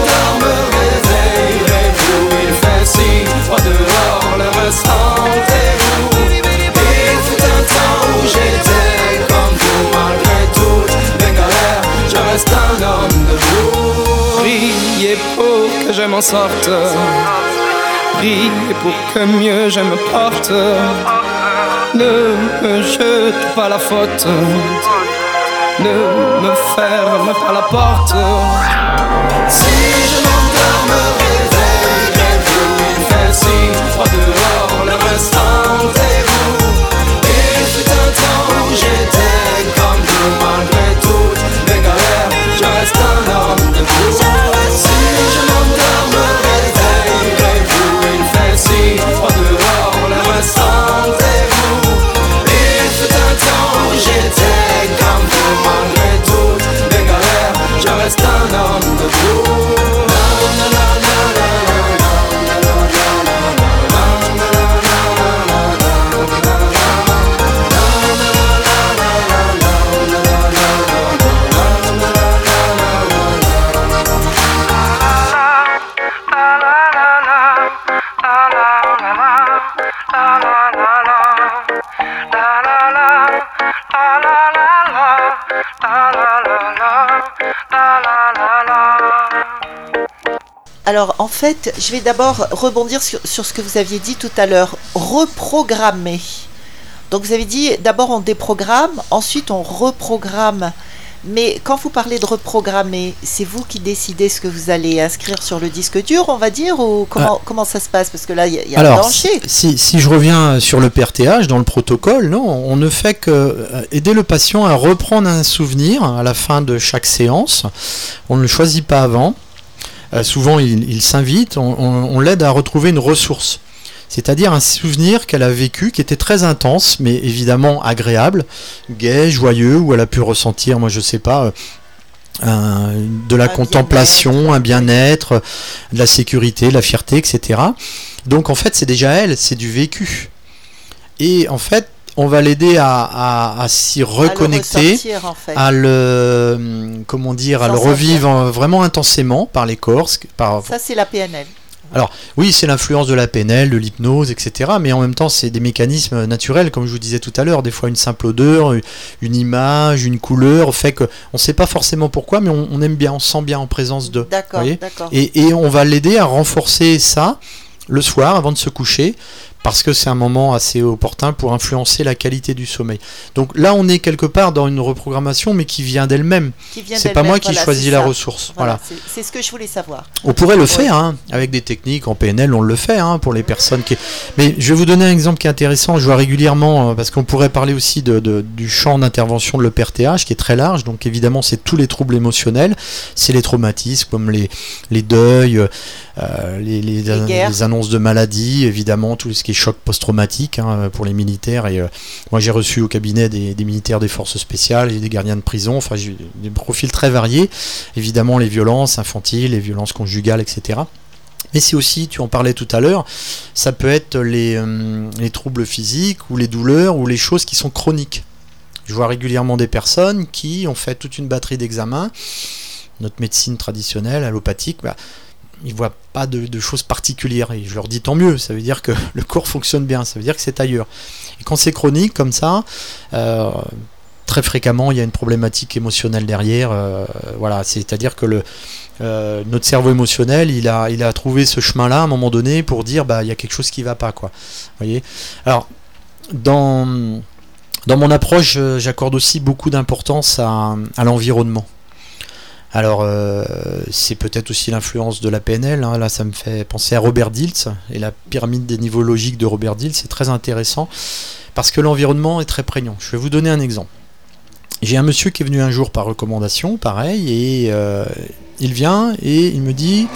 m'endors, me réveillerez-vous Il fait si froid dehors, le ressentez-vous Il fut un temps où j'étais comme vous, malgré toutes mes galères, je reste un homme debout. Priez pour que je m'en sorte, priez pour que mieux je me porte. Ne me jete pas la faute ne me ferme pas la porte. Si je m'endors, me réveillerez-vous Il fait si froid dehors, Alors en fait, je vais d'abord rebondir sur, sur ce que vous aviez dit tout à l'heure. Reprogrammer. Donc vous avez dit d'abord on déprogramme, ensuite on reprogramme. Mais quand vous parlez de reprogrammer, c'est vous qui décidez ce que vous allez inscrire sur le disque dur, on va dire, ou comment, comment ça se passe? Parce que là, il y a, il y a un danger. si, si je reviens sur le PRTH, dans le protocole, non, on ne fait que euh, aider le patient à reprendre un souvenir à la fin de chaque séance. On ne le choisit pas avant. Euh, souvent, il, il s'invite, on, on- on l'aide à retrouver une ressource. C'est-à-dire un souvenir qu'elle a vécu qui était très intense, mais évidemment agréable, gai, joyeux, où elle a pu ressentir, moi je sais pas, euh, un- de la Un contemplation, un bien-être, de la sécurité, de la fierté, etc. Donc en fait, c'est déjà elle, c'est du vécu. Et en fait, on va l'aider à, à- à s'y À le reconnecter, ressortir, en fait. à le, hum, comment dire, à le revivre vraiment intensément par les corps, par, Ça, c'est la PNL. oui, c'est l'influence de la PNL, de l'hypnose, etc. Mais en même temps, c'est des mécanismes naturels, comme je vous disais tout à l'heure. Des fois, une simple odeur, une image, une couleur fait que on ne sait pas forcément pourquoi, mais on, on aime bien, on se sent bien en présence de. D'accord, voyez? d'accord. Et, et on va l'aider à renforcer ça le soir avant de se coucher, parce que c'est un moment assez opportun pour influencer la qualité du sommeil. Donc là, on est quelque part dans une reprogrammation, mais qui vient d'elle-même. C'est pas moi qui voilà, choisis la ressource. Voilà, voilà. c'est- ce que je voulais savoir. On pourrait le Ouais. faire hein, avec des techniques en PNL, on le fait hein, pour les personnes qui. Mais je vais vous donner un exemple qui est intéressant. Je vois régulièrement euh, parce qu'on pourrait parler aussi de, de- du champ d'intervention de l'EPRTH qui est très large. Donc évidemment, c'est tous les troubles émotionnels, c'est les traumatismes comme les les deuils, euh, les, les annonces de maladies, évidemment tout ce qui est choc post-traumatique hein, pour les militaires. Et euh, moi, j'ai reçu au cabinet des, militaires des forces spéciales et des gardiens de prison. Enfin, des profils très variés évidemment les violences infantiles, les violences conjugales, etc. Mais c'est aussi, tu en parlais tout à l'heure, ça peut être les, euh, les troubles physiques ou les douleurs ou les choses qui sont chroniques. Je vois régulièrement des personnes qui ont fait toute une batterie d'examens. Notre médecine traditionnelle, allopathique, bah, ils ne voient pas de, choses particulières. Et je leur dis tant mieux, ça veut dire que *laughs* le corps fonctionne bien, ça veut dire que c'est ailleurs. Et quand c'est chronique comme ça, euh, très fréquemment, il y a une problématique émotionnelle derrière. euh, voilà, c'est-à-dire que euh, notre cerveau émotionnel, il a, trouvé ce chemin-là à un moment donné pour dire, bah, il y a quelque chose qui va pas, quoi. Alors, dans mon approche, j'accorde aussi beaucoup d'importance à l'environnement. Alors, euh, c'est peut-être aussi l'influence de la PNL. hein. Là, ça me fait penser à Robert Dilts et la pyramide des niveaux logiques de Robert Dilts. C'est très intéressant parce que l'environnement est très prégnant. Je vais vous donner un exemple. J'ai un monsieur qui est venu un jour par recommandation, pareil, et euh, il vient et il me dit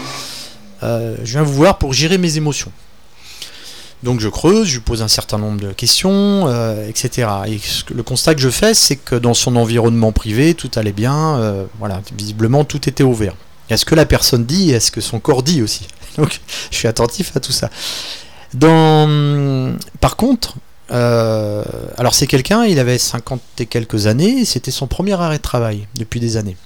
euh, Je viens vous voir pour gérer mes émotions. Donc je creuse, je lui pose un certain nombre de questions, euh, etc. Et le constat que je fais, c'est que dans son environnement privé, tout allait bien. euh, voilà, visiblement, tout était ouvert. Est-ce que la personne dit Est-ce que son corps dit aussi? *laughs* Donc je suis attentif à tout ça. Par contre, euh, alors c'est quelqu'un, il avait 50 et quelques années, c'était son premier arrêt de travail depuis des années.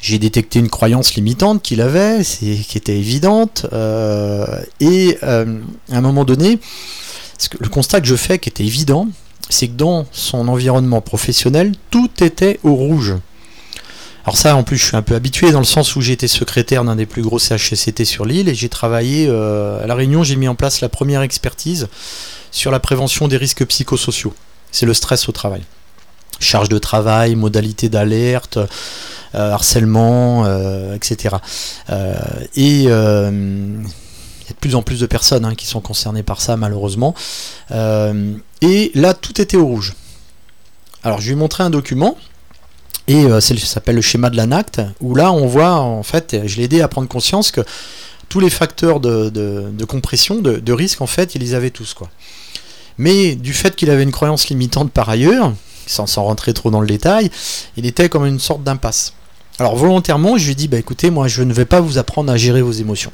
J'ai détecté une croyance limitante qu'il avait, qui était évidente, euh, et euh, à un moment donné, le constat que je fais qui était évident, c'est que dans son environnement professionnel, tout était au rouge. Alors ça, en plus, je suis un peu habitué dans le sens où j'ai été secrétaire d'un des plus gros CHSCT sur l'île et j'ai travaillé euh, à la Réunion. J'ai mis en place la première expertise sur la prévention des risques psychosociaux. C'est le stress au travail. Charge de travail, modalité d'alerte, euh, harcèlement, etc. Euh, et euh, il y a de plus en plus de personnes hein, qui sont concernées par ça, malheureusement. Et là, tout était au rouge. Alors, je lui ai montré un document. Et ça s'appelle le schéma de l'ANACT, où là on voit en fait, je l'ai aidé à prendre conscience que tous les facteurs de, compression, de, risque, en fait, il les avait tous. Mais du fait qu'il avait une croyance limitante par ailleurs, sans, sans rentrer trop dans le détail, il était comme une sorte d'impasse. Alors volontairement, je lui ai dit, bah écoutez, moi je ne vais pas vous apprendre à gérer vos émotions.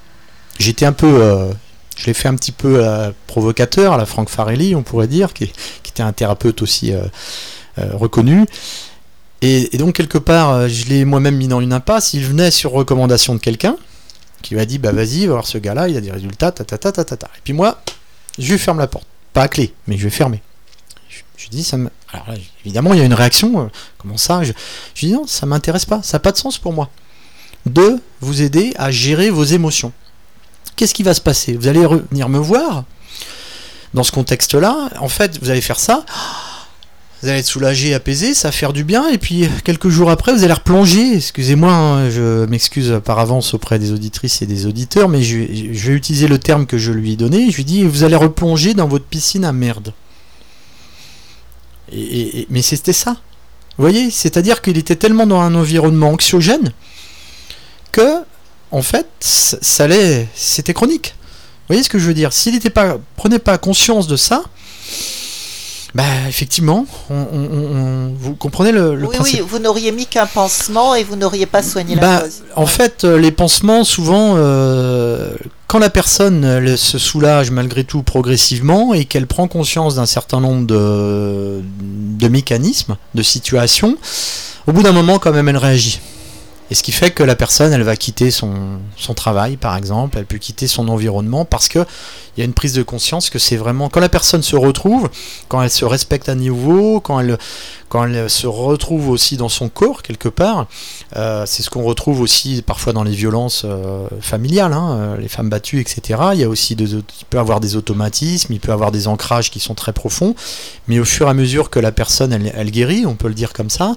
J'étais un peu, euh, je l'ai fait un petit peu euh, provocateur, à la Franck Farelli, on pourrait dire, qui, était un thérapeute aussi euh, reconnu. Et, donc quelque part, je l'ai moi-même mis dans une impasse. Il venait sur recommandation de quelqu'un qui lui a dit, bah vas-y, va voir ce gars-là, il a des résultats, ta ta ta ta ta. Et puis moi, je lui ferme la porte. Pas à clé, mais je vais fermer. Je, je dis, ça me... Alors évidemment, il y a une réaction. euh, comment ça je, je dis, non, ça m'intéresse pas. Ça n'a pas de sens pour moi. De vous aider à gérer vos émotions. Qu'est-ce qui va se passer? Vous allez revenir me voir? Dans ce contexte-là. En fait, vous allez faire ça. Vous allez être soulagé, apaisé, ça va faire du bien, et puis quelques jours après, vous allez replonger. Excusez-moi, hein, je m'excuse par avance auprès des auditrices et des auditeurs, mais je vais utiliser le terme que je lui ai donné. Je lui dis, vous allez replonger dans votre piscine à merde. Et, mais c'était ça. Vous voyez, c'est-à-dire qu'il était tellement dans un environnement anxiogène que, en fait, ça, ça allait, c'était chronique. Vous voyez ce que je veux dire? S'il n'était pas, prenait pas conscience de ça, bah effectivement, on, on- on- on- vous comprenez le, le oui, principe. oui, vous n'auriez mis qu'un pansement et vous n'auriez pas soigné la Bah, cause. en fait, euh, les pansements, souvent, euh, quand la personne se soulage malgré tout progressivement et qu'elle prend conscience d'un certain nombre de, de mécanismes, de situations, au bout d'un moment, quand même, elle réagit. Et ce qui fait que la personne, elle va quitter son, travail, par exemple, elle peut quitter son environnement parce que il y a une prise de conscience que c'est vraiment quand la personne se retrouve, quand elle se respecte à niveau, quand elle, quand elle se retrouve aussi dans son corps quelque part, euh, c'est ce qu'on retrouve aussi parfois dans les violences euh, familiales, hein, euh, les femmes battues, etc. Il y a aussi peut avoir des automatismes, il peut avoir des ancrages qui sont très profonds, mais au fur et à mesure que la personne elle guérit, on peut le dire comme ça,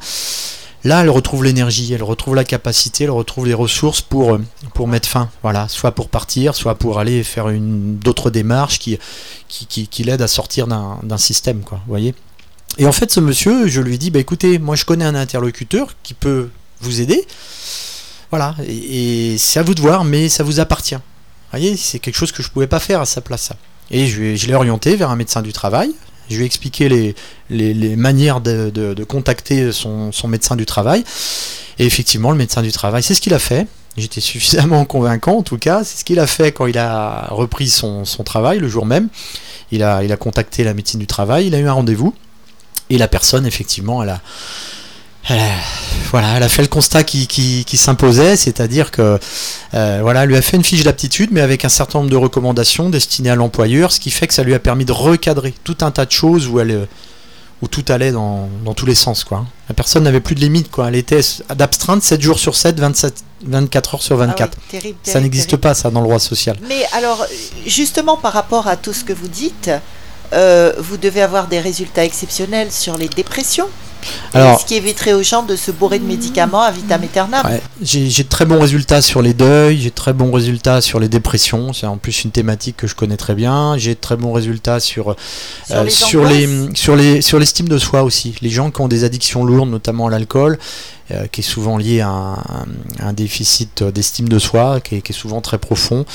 là elle retrouve l'énergie, elle retrouve la capacité, elle retrouve les ressources pour, euh, pour mettre fin, voilà, soit pour partir, soit pour aller faire une d'autres démarches qui, qui, qui, qui l'aident à sortir d'un système, quoi, voyez. Et en fait, ce monsieur, je lui dis, bah écoutez, moi je connais un interlocuteur qui peut vous aider. Voilà, et, c'est à vous de voir, mais ça vous appartient. Vous voyez, c'est quelque chose que je pouvais pas faire à sa place. Et je l'ai orienté vers un médecin du travail. Je lui ai expliqué les, les, manières de, de- de contacter son, son médecin du travail. Et effectivement, le médecin du travail, c'est ce qu'il a fait. J'étais *laughs* suffisamment convaincant, en tout cas. C'est ce qu'il a fait quand il a repris son, son travail le jour même. Il a, il a contacté la médecine du travail, il a eu un rendez-vous. Et la personne, effectivement, elle a, elle a- voilà, elle a fait le constat qui, qui- qui s'imposait, c'est-à-dire que euh, voilà, elle lui a fait une fiche d'aptitude, mais avec un certain nombre de recommandations destinées à l'employeur, ce qui fait que ça lui a permis de recadrer tout un tas de choses où elle, euh, où tout allait dans, dans tous les sens, quoi. La personne n'avait plus de limite, quoi. Elle était d'abstreinte 7 jours sur 7, 27, 24 heures sur Ah 24. oui, terrible, ça n'existe pas, ça, dans le droit social. Mais alors, justement, par rapport à tout ce que vous dites, euh, vous devez avoir des résultats exceptionnels sur les dépressions. Alors, ce qui éviterait aux gens de se bourrer de médicaments à vitam aeternam. j'ai de très bons résultats sur les deuils, j'ai de très bons résultats sur les dépressions. C'est en plus une thématique que je connais très bien. J'ai de très bons résultats sur sur, les, sur les sur l'estime de soi aussi. Les gens qui ont des addictions lourdes, notamment à l'alcool, euh, qui est souvent lié à un, déficit d'estime de soi, qui est, souvent très profond.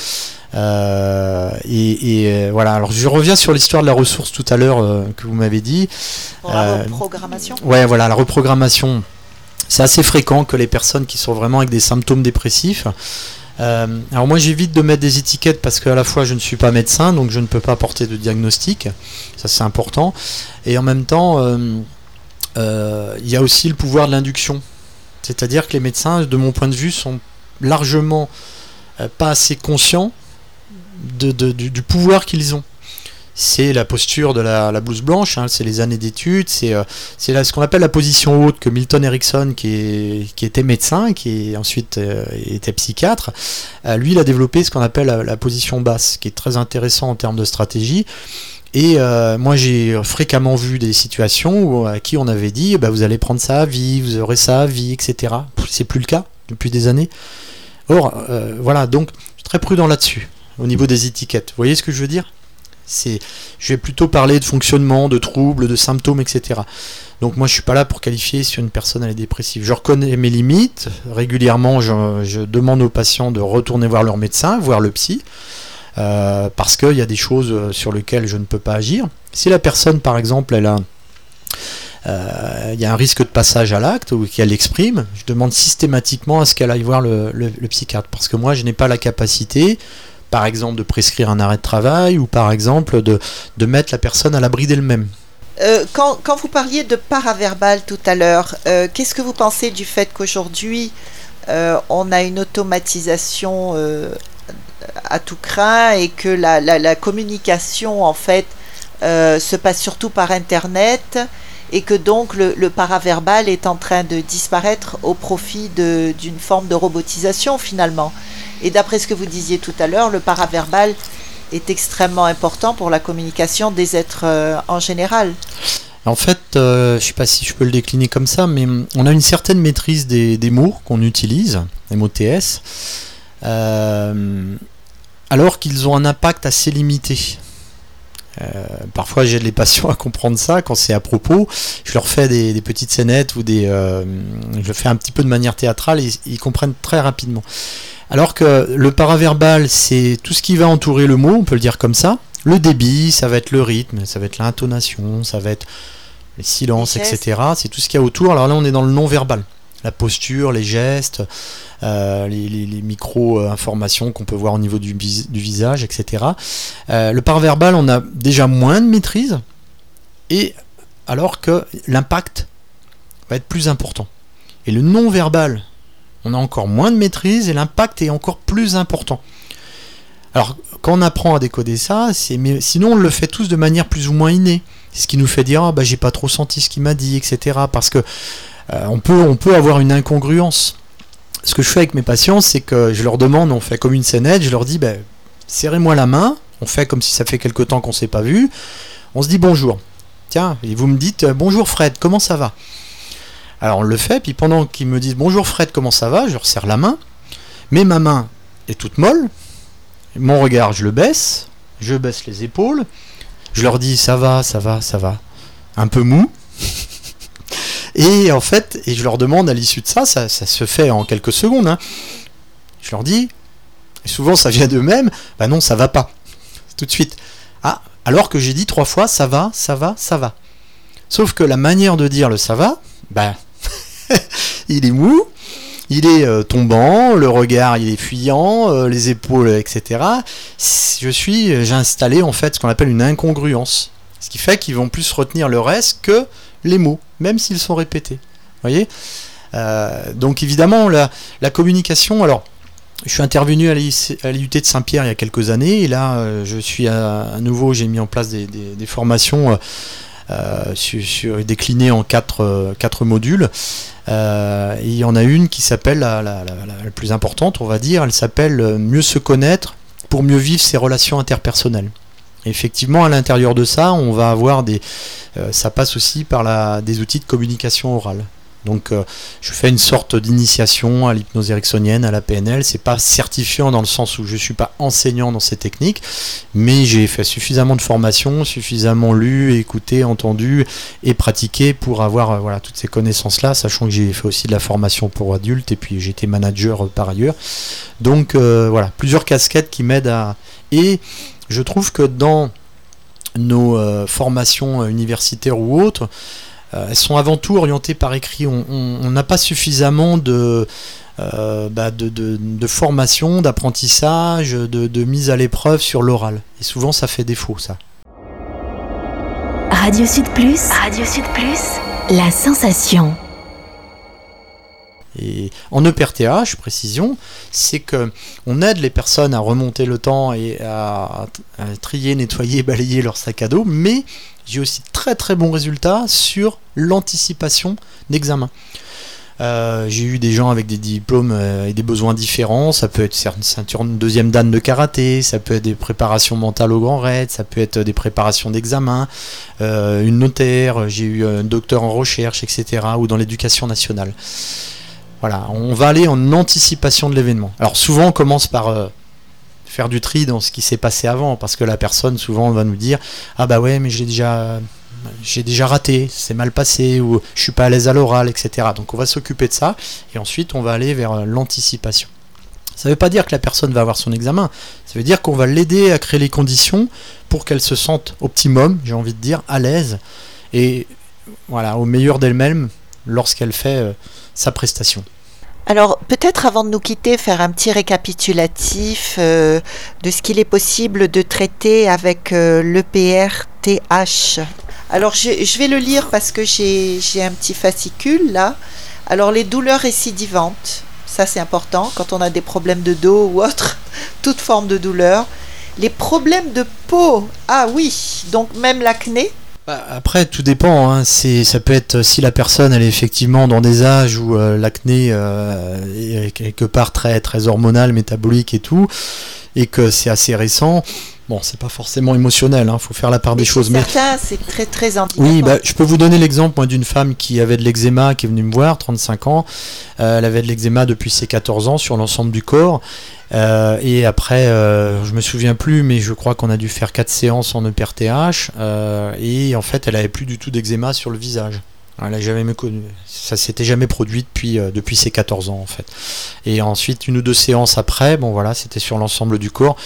Euh, et, euh, voilà, alors je reviens sur l'histoire de la ressource tout à l'heure que vous m'avez dit. la reprogrammation Ouais, voilà, la reprogrammation. C'est assez fréquent que les personnes qui sont vraiment avec des symptômes dépressifs. alors moi j'évite de mettre des étiquettes parce qu'à la fois je ne suis pas médecin, donc je ne peux pas porter de diagnostic. Ça c'est important. Et en même temps, il y a aussi le pouvoir de l'induction. C'est-à-dire que les médecins, de mon point de vue, sont largement euh, pas assez conscients du, pouvoir qu'ils ont. C'est la posture de la, blouse blanche, hein, c'est les années d'études, c'est euh, ce qu'on appelle la position haute que Milton Erickson, qui, était médecin, qui ensuite euh, était psychiatre, lui il a développé ce qu'on appelle la, position basse, qui est très intéressant en termes de stratégie. Et euh, moi, j'ai fréquemment vu des situations où, à qui on avait dit bah, vous allez prendre ça à vie, vous aurez ça à vie, etc. C'est plus le cas depuis des années. Or, euh, voilà, donc, je suis très prudent là-dessus, au niveau des étiquettes. Vous voyez ce que je veux dire? C'est, Je vais plutôt parler de fonctionnement, de troubles, de symptômes, etc. Donc, moi, je suis pas là pour qualifier si une personne est dépressive. Je reconnais mes limites. Régulièrement, je, je demande aux patients de retourner voir leur médecin, voir le psy. Euh, parce qu'il y a des choses euh, sur lesquelles je ne peux pas agir. Si la personne, par exemple, elle a euh, il y a un risque de passage à l'acte ou qu'elle l'exprime, je demande systématiquement à ce qu'elle aille voir le, psychiatre. Parce que moi, je n'ai pas la capacité, par exemple, de prescrire un arrêt de travail ou par exemple de, mettre la personne à l'abri d'elle-même. quand, vous parliez de paraverbal tout à l'heure, qu'est-ce que vous pensez du fait qu'aujourd'hui, on a une automatisation à tout craint et que la, communication en fait euh, se passe surtout par internet et que donc le, paraverbal est en train de disparaître au profit d'une forme de robotisation finalement. Et d'après ce que vous disiez tout à l'heure, le paraverbal est extrêmement important pour la communication des êtres euh, en général. En fait, euh, je ne sais pas si je peux le décliner comme ça, mais on a une certaine maîtrise des, des mots qu'on utilise, les mots TS. Alors qu'ils ont un impact assez limité. Euh, parfois j'aide les patients *laughs* à comprendre ça quand c'est à propos. Je leur fais des, petites scénettes ou des, euh, je le fais un petit peu de manière théâtrale et ils comprennent très rapidement. Alors que le paraverbal, c'est tout ce qui va entourer le mot, on peut le dire comme ça. Le débit, ça va être le rythme, ça va être l'intonation, ça va être les silences, etc. C'est tout ce qu'il y a autour. Alors là, on est dans le non-verbal. La posture, les gestes, euh, les, micro-informations qu'on peut voir au niveau du, visage, etc. Euh, le paraverbal, on a déjà moins de maîtrise, et alors que l'impact va être plus important. Et le non-verbal, on a encore moins de maîtrise et l'impact est encore plus important. Alors, quand on apprend à décoder ça, mais sinon on le fait tous de manière plus ou moins innée. C'est ce qui nous fait dire ah bah j'ai pas trop senti ce qu'il m'a dit, etc. Parce que euh, on peut avoir une incongruence ce que je fais avec mes patients, c'est que je leur demande, on fait comme une scénette, je leur dis, ben, serrez-moi la main, on fait comme si ça fait quelque temps qu'on ne s'est pas vu, on se dit bonjour. Tiens, et vous me dites, euh, bonjour Fred, comment ça va? Alors on le fait, puis pendant qu'ils me disent, bonjour Fred, comment ça va, je leur serre la main, mais ma main est toute molle, mon regard, je le baisse, je baisse les épaules, je leur dis, ça va, ça va, ça va, un peu mou. Et en fait, et je leur demande à l'issue de ça, ça, se fait en quelques secondes. Hein. Je leur dis, et souvent ça vient d'eux-mêmes, bah non, ça va pas. Tout de suite. Ah, alors que j'ai dit trois fois, ça va, ça va, ça va. Sauf que la manière de dire le ça va, bah, *laughs* il est mou, il est euh, tombant, le regard il est fuyant, euh, les épaules, etc. Je suis, j'ai installé en fait ce qu'on appelle une incongruence. Ce qui fait qu'ils vont plus retenir le reste que les mots, même s'ils sont répétés. voyez euh, Donc évidemment, la, communication, alors je suis intervenu à l'IUT de Saint-Pierre il y a quelques années, et là euh, je suis à, nouveau, j'ai mis en place des, formations euh, sur, déclinées en quatre, modules. il y en a une qui s'appelle la, plus importante, on va dire, elle s'appelle Mieux se connaître pour mieux vivre ses relations interpersonnelles. Effectivement, à l'intérieur de ça, on va avoir des, ça passe aussi par des outils de communication orale. Donc euh, je fais une sorte d'initiation à l'hypnose ericksonienne, à la PNL. C'est pas certifiant dans le sens où je suis pas enseignant dans ces techniques, mais j'ai fait suffisamment de formation, suffisamment lu, écouté, entendu et pratiqué pour avoir euh, toutes ces connaissances là, sachant que j'ai fait aussi de la formation pour adultes et puis j'étais manager euh, par ailleurs. Donc voilà, plusieurs casquettes qui m'aident à et je trouve que dans nos formations universitaires ou autres, euh, elles sont avant tout orientées par écrit. On n'a pas suffisamment de, euh, bah, de, formation, d'apprentissage, de, mise à l'épreuve sur l'oral. Et souvent, ça fait défaut, ça. Radio Sud Plus, Radio Sud Plus, la sensation. Et en EPRTH, précision, c'est que on aide les personnes à remonter le temps et à, trier, nettoyer, *laughs* balayer leur sac à dos, mais j'ai aussi très très bons résultats sur l'anticipation d'examen. Euh, j'ai eu des gens avec des diplômes euh, et des besoins différents. Ça peut être une ceinture deuxième dan de karaté, ça peut être des préparations mentales au grand raid, ça peut être des préparations d'examen, euh, une notaire, j'ai eu un docteur en recherche, etc. ou dans l'éducation nationale. Voilà, on va aller en anticipation de l'événement. Alors souvent on commence par faire du tri dans ce qui s'est passé avant, parce que la personne souvent va nous dire ah bah ouais mais j'ai déjà déjà raté, c'est mal passé ou je suis pas à l'aise à l'oral, etc. Donc on va s'occuper de ça et ensuite on va aller vers l'anticipation. Ça ne veut pas dire que la personne va avoir son examen, ça veut dire qu'on va l'aider à créer les conditions pour qu'elle se sente optimum, j'ai envie de dire, à l'aise et voilà, au meilleur d'elle-même lorsqu'elle fait euh, sa prestation. Alors peut-être avant de nous quitter, faire un petit récapitulatif euh, de ce qu'il est possible de traiter avec euh, l'EPRTH. Alors je, vais le lire parce que j'ai un petit fascicule là. Alors les douleurs récidivantes, ça c'est important quand on a des problèmes de dos ou autre, *laughs* toute forme de douleur. Les problèmes de peau, ah oui, donc même l'acné, bah, après, tout dépend. Hein. C'est, ça peut être si la personne elle est effectivement dans des âges où euh, l'acné euh, est quelque part très très hormonal, métabolique et tout, et que c'est assez récent. Bon, c'est pas forcément émotionnel, il hein. faut faire la part des choses. Mais c'est très très Oui, bah, je peux vous donner l'exemple d'une femme qui avait de l'eczéma, qui est venue me voir, 35 ans. Euh, elle avait de l'eczéma depuis ses 14 ans sur l'ensemble du corps. Euh, et après, euh, je me souviens plus, mais je crois qu'on a dû faire 4 séances en EPRTH. et en fait, elle avait plus du tout d'eczéma sur le visage. Elle a jamais connu. Ça s'était jamais produit depuis, depuis ses 14 ans en fait. Et ensuite, une ou deux séances après, bon voilà, c'était sur l'ensemble du corps.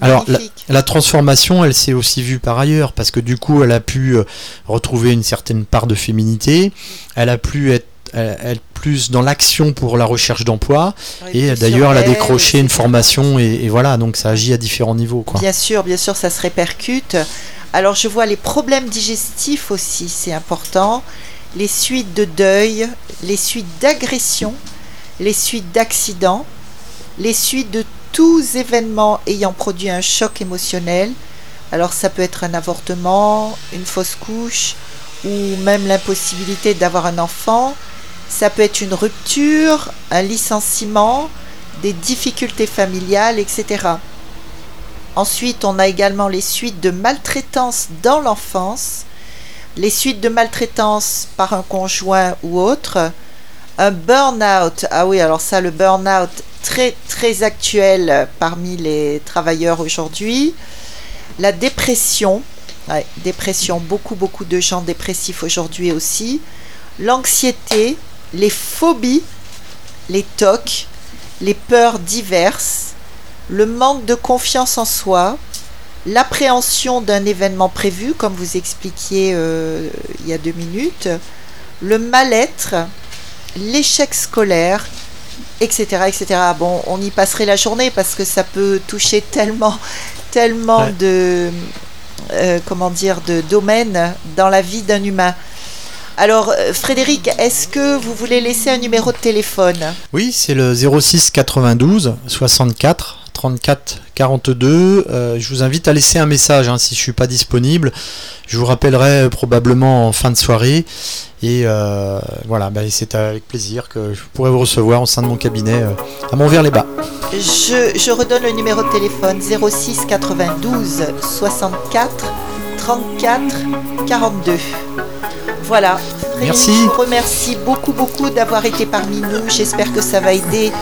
Alors la, transformation, elle s'est aussi vue par ailleurs parce que du coup, elle a pu euh, retrouver une certaine part de féminité. Elle a pu être plus dans l'action pour la recherche d'emploi et d'ailleurs elle a décroché une formation et, voilà donc ça agit à différents niveaux quoi. Bien sûr, bien sûr, ça se répercute. Alors je vois les problèmes digestifs aussi, c'est important. Les suites de deuil, les suites d'agression, les suites d'accidents, les suites de tous événements ayant produit un choc émotionnel. Alors ça peut être un avortement, une fausse couche ou même l'impossibilité d'avoir un enfant. Ça peut être une rupture, un licenciement, des difficultés familiales, etc. Ensuite, on a également les suites de maltraitance dans l'enfance, les suites de maltraitance par un conjoint ou autre, un burn-out. Ah oui, alors ça, le burn-out, très très actuel parmi les travailleurs aujourd'hui. La dépression, dépression, beaucoup beaucoup de gens dépressifs aujourd'hui aussi. L'anxiété, les phobies, les tocs, les peurs diverses, le manque de confiance en soi, l'appréhension d'un événement prévu, comme vous expliquiez euh, il y a deux minutes, le mal-être, l'échec scolaire, etc., etc. Bon, on y passerait la journée parce que ça peut toucher tellement, *laughs* tellement de, euh, comment dire, de domaines dans la vie d'un humain. Alors, euh, Frédéric, est-ce que vous voulez laisser un numéro de téléphone? Oui, c'est le 06 92 64 34 42. je vous invite à laisser un message hein, si je ne suis pas disponible. Je vous rappellerai probablement en fin de soirée. Et euh, voilà, bah, c'est avec plaisir que je pourrai vous recevoir au sein de mon cabinet euh, à Montverre-les-Bas. Je, je redonne le numéro de téléphone 06 92 64 34 42. Voilà. Merci. Je vous remercie beaucoup, beaucoup d'avoir été parmi nous. J'espère que ça va aider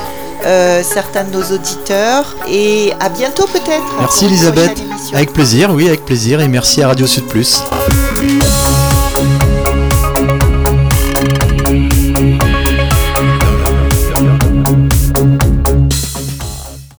euh, certains de nos auditeurs. Et à bientôt peut-être. Merci Elisabeth. Avec plaisir, oui, avec plaisir. Et merci à Radio Sud Plus.